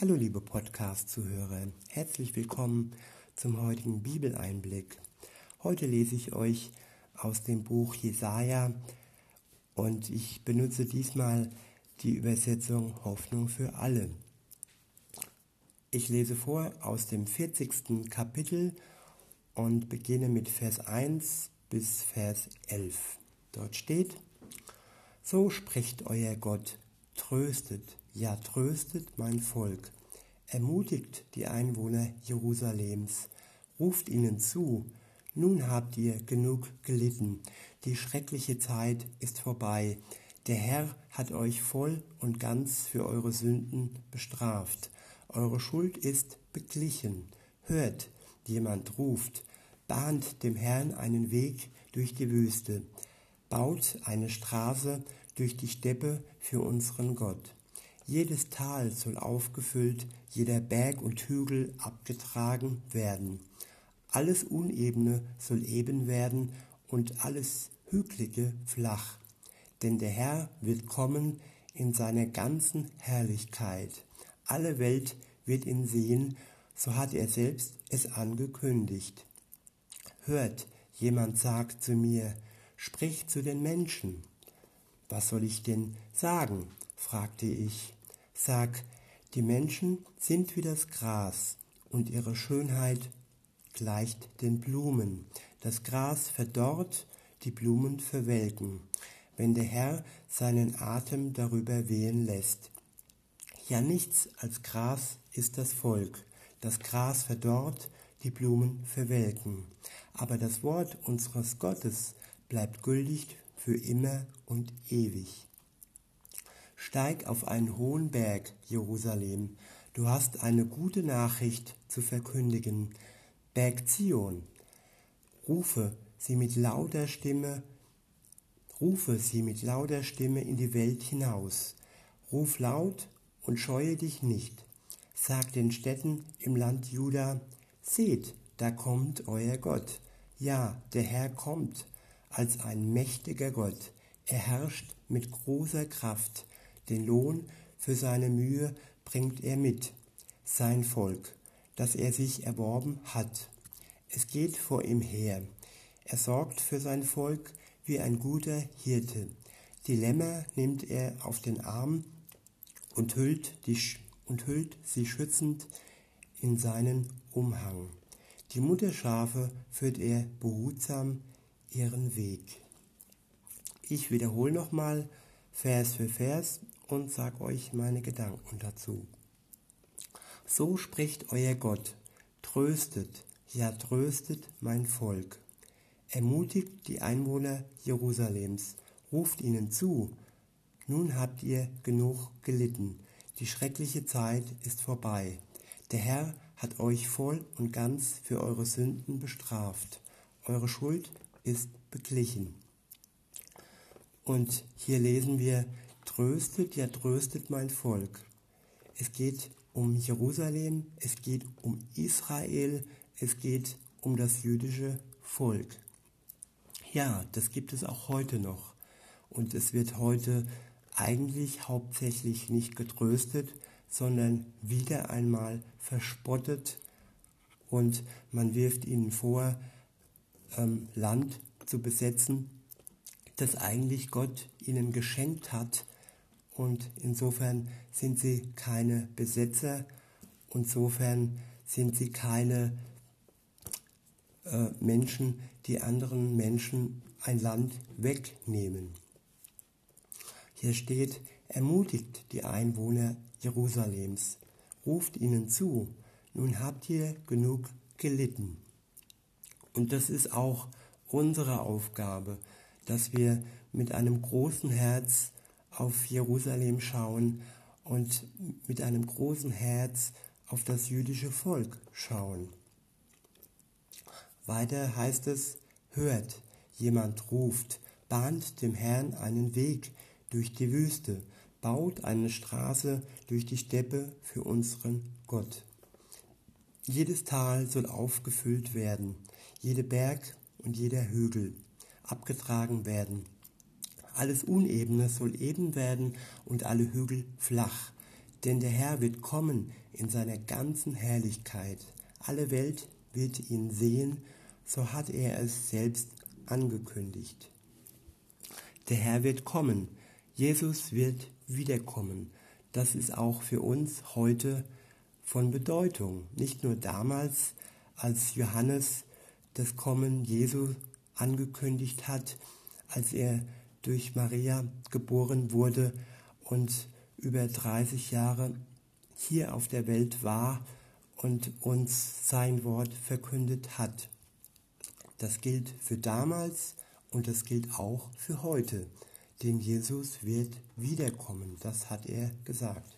Hallo liebe Podcast-Zuhörer, herzlich willkommen zum heutigen Bibeleinblick. Heute lese ich euch aus dem Buch Jesaja und ich benutze diesmal die Übersetzung Hoffnung für alle. Ich lese vor aus dem 40. Kapitel und beginne mit Vers 1 bis Vers 11. Dort steht, So spricht euer Gott, tröstet, ja tröstet mein Volk, ermutigt die Einwohner Jerusalems, ruft ihnen zu, nun habt ihr genug gelitten, die schreckliche Zeit ist vorbei, der Herr hat euch voll und ganz für eure Sünden bestraft, eure Schuld ist beglichen, hört, jemand ruft, bahnt dem Herrn einen Weg durch die Wüste, baut eine Straße durch die Steppe für unseren Gott. Jedes Tal soll aufgefüllt, jeder Berg und Hügel abgetragen werden. Alles Unebene soll eben werden und alles Hügelige flach. Denn der Herr wird kommen in seiner ganzen Herrlichkeit. Alle Welt wird ihn sehen, so hat er selbst es angekündigt. Hört, jemand sagt zu mir, sprich zu den Menschen. Was soll ich denn sagen? fragte ich. Sag, die Menschen sind wie das Gras und ihre Schönheit gleicht den Blumen. Das Gras verdorrt, die Blumen verwelken, wenn der Herr seinen Atem darüber wehen lässt. Ja, nichts als Gras ist das Volk. Das Gras verdorrt, die Blumen verwelken. Aber das Wort unseres Gottes bleibt gültig für immer und ewig. Steig auf einen hohen Berg, Jerusalem, du hast eine gute Nachricht zu verkündigen. Berg Zion, rufe sie mit lauter Stimme, rufe sie mit lauter Stimme in die Welt hinaus. Ruf laut und scheue dich nicht. Sag den Städten im Land Juda, seht, da kommt euer Gott. Ja, der Herr kommt als ein mächtiger Gott. Er herrscht mit großer Kraft. Den Lohn für seine Mühe bringt er mit, sein Volk, das er sich erworben hat. Es geht vor ihm her. Er sorgt für sein Volk wie ein guter Hirte. Die Lämmer nimmt er auf den Arm und hüllt, die, und hüllt sie schützend in seinen Umhang. Die Mutterschafe führt er behutsam ihren Weg. Ich wiederhole nochmal Vers für Vers und sage euch meine Gedanken dazu. So spricht euer Gott, tröstet, ja tröstet mein Volk. Ermutigt die Einwohner Jerusalems, ruft ihnen zu, nun habt ihr genug gelitten, die schreckliche Zeit ist vorbei. Der Herr hat euch voll und ganz für eure Sünden bestraft. Eure Schuld ist beglichen. Und hier lesen wir, tröstet, ja tröstet mein Volk. Es geht um Jerusalem, es geht um Israel, es geht um das jüdische Volk. Ja, das gibt es auch heute noch. Und es wird heute eigentlich hauptsächlich nicht getröstet, sondern wieder einmal verspottet und man wirft ihnen vor, ähm, Land zu besetzen, das eigentlich Gott ihnen geschenkt hat. Und insofern sind sie keine Besetzer, insofern sind sie keine äh, Menschen, die anderen Menschen ein Land wegnehmen. Hier steht, ermutigt die Einwohner Jerusalems, ruft ihnen zu, nun habt ihr genug gelitten. Und das ist auch unsere Aufgabe, dass wir mit einem großen Herz auf Jerusalem schauen und mit einem großen Herz auf das jüdische Volk schauen. Weiter heißt es, hört, jemand ruft, bahnt dem Herrn einen Weg durch die Wüste, baut eine Straße durch die Steppe für unseren Gott. Jedes Tal soll aufgefüllt werden, jeder Berg und jeder Hügel abgetragen werden. Alles Unebene soll eben werden und alle Hügel flach. Denn der Herr wird kommen in seiner ganzen Herrlichkeit. Alle Welt wird ihn sehen, so hat er es selbst angekündigt. Der Herr wird kommen, Jesus wird wiederkommen. Das ist auch für uns heute von Bedeutung. Nicht nur damals, als Johannes das Kommen Jesu angekündigt hat, als er durch Maria geboren wurde und über 30 Jahre hier auf der Welt war und uns sein Wort verkündet hat. Das gilt für damals und das gilt auch für heute, denn Jesus wird wiederkommen, das hat er gesagt.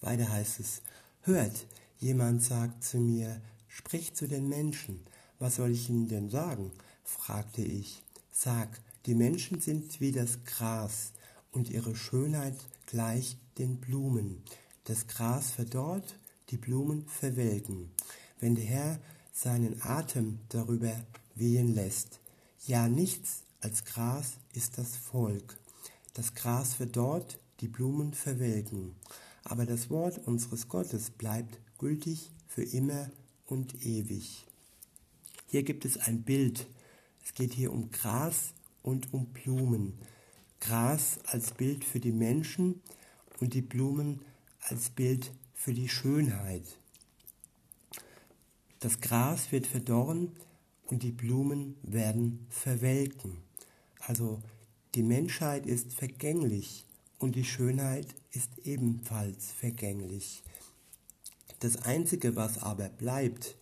Weiter heißt es, hört, jemand sagt zu mir, sprich zu den Menschen, was soll ich ihnen denn sagen? fragte ich. Sag, die Menschen sind wie das Gras und ihre Schönheit gleicht den Blumen. Das Gras verdorrt, die Blumen verwelken, wenn der Herr seinen Atem darüber wehen lässt. Ja, nichts als Gras ist das Volk. Das Gras verdorrt, die Blumen verwelken, aber das Wort unseres Gottes bleibt gültig für immer und ewig. Hier gibt es ein Bild. Es geht hier um Gras und um Blumen. Gras als Bild für die Menschen und die Blumen als Bild für die Schönheit. Das Gras wird verdorren und die Blumen werden verwelken. Also die Menschheit ist vergänglich und die Schönheit ist ebenfalls vergänglich. Das Einzige, was aber bleibt,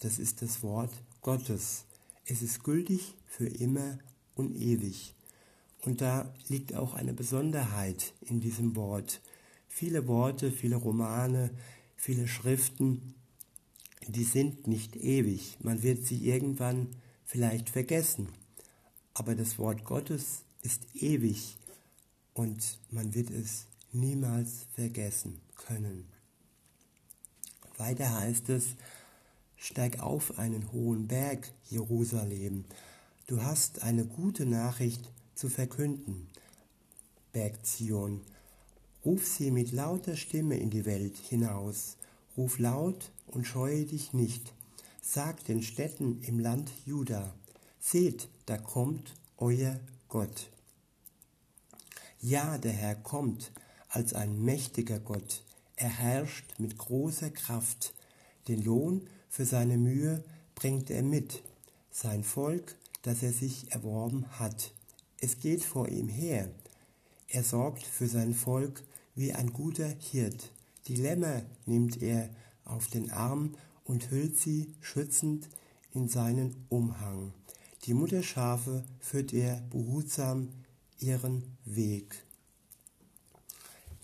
das ist das Wort Gottes. Es ist gültig für immer und ewig. Und da liegt auch eine Besonderheit in diesem Wort. Viele Worte, viele Romane, viele Schriften, die sind nicht ewig. Man wird sie irgendwann vielleicht vergessen. Aber das Wort Gottes ist ewig und man wird es niemals vergessen können. Weiter heißt es, steig auf einen hohen Berg, Jerusalem. Du hast eine gute Nachricht zu verkünden. Berg Zion, ruf sie mit lauter Stimme in die Welt hinaus. Ruf laut und scheue dich nicht. Sag den Städten im Land Juda, seht, da kommt euer Gott. Ja, der Herr kommt als ein mächtiger Gott. Er herrscht mit großer Kraft. Den Lohn für seine Mühe bringt er mit, sein Volk, das er sich erworben hat. Es geht vor ihm her. Er sorgt für sein Volk wie ein guter Hirt. Die Lämmer nimmt er auf den Arm und hüllt sie schützend in seinen Umhang. Die Mutterschafe führt er behutsam ihren Weg.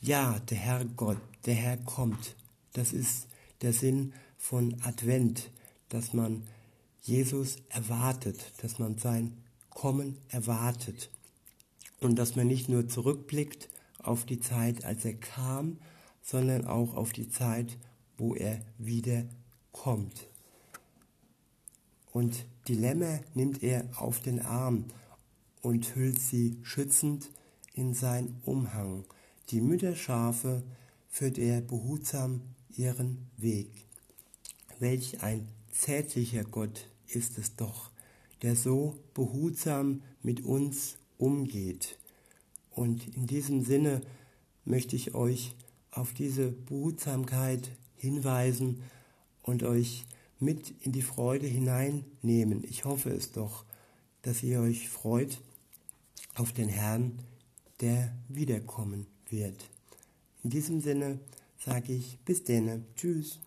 Ja, der Herr Gott, der Herr kommt. Das ist der Sinn von Advent, dass man Jesus erwartet, dass man sein Kommen erwartet und dass man nicht nur zurückblickt auf die Zeit, als er kam, sondern auch auf die Zeit, wo er wieder kommt. Und die Lämmer nimmt er auf den Arm und hüllt sie schützend in sein Umhang. Die Mütterschafe führt er behutsam ihren Weg. Welch ein zärtlicher Gott ist es doch, der so behutsam mit uns umgeht. Und in diesem Sinne möchte ich euch auf diese Behutsamkeit hinweisen und euch mit in die Freude hineinnehmen. Ich hoffe es doch, dass ihr euch freut auf den Herrn, der wiederkommen wird. In diesem Sinne sage ich bis denne. Tschüss.